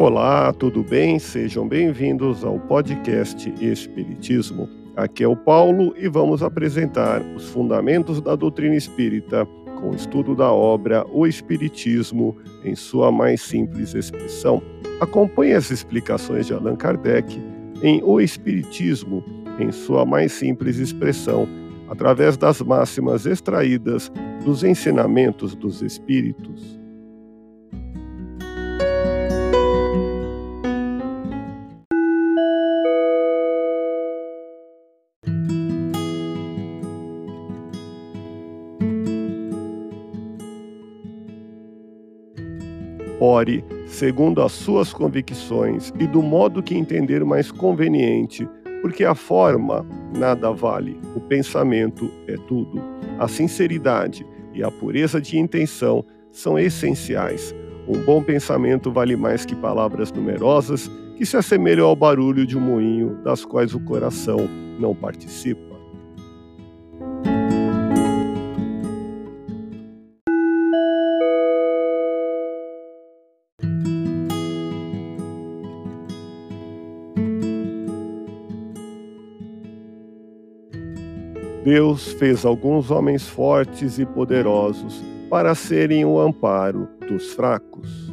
Olá, tudo bem? Sejam bem-vindos ao podcast Espiritismo. Aqui é o Paulo e vamos apresentar os fundamentos da doutrina espírita com o estudo da obra O Espiritismo em sua mais simples expressão. Acompanhe as explicações de Allan Kardec em O Espiritismo em sua mais simples expressão, através das máximas extraídas dos ensinamentos dos Espíritos. Ore segundo as suas convicções e do modo que entender mais conveniente, porque a forma nada vale, o pensamento é tudo. A sinceridade e a pureza de intenção são essenciais. Um bom pensamento vale mais que palavras numerosas que se assemelham ao barulho de um moinho, das quais o coração não participa. Deus fez alguns homens fortes e poderosos para serem o amparo dos fracos.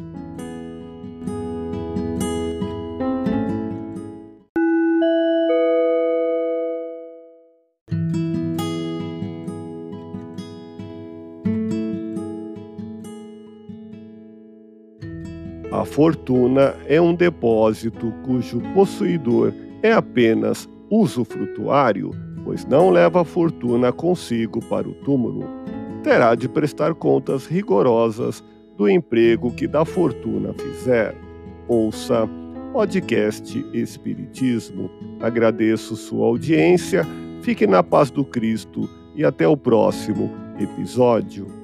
A fortuna é um depósito cujo possuidor é apenas usufrutuário pois não leva a fortuna consigo para o túmulo. Terá de prestar contas rigorosas do emprego que da fortuna fizer. Ouça podcast Espiritismo. Agradeço sua audiência, fique na paz do Cristo e até o próximo episódio.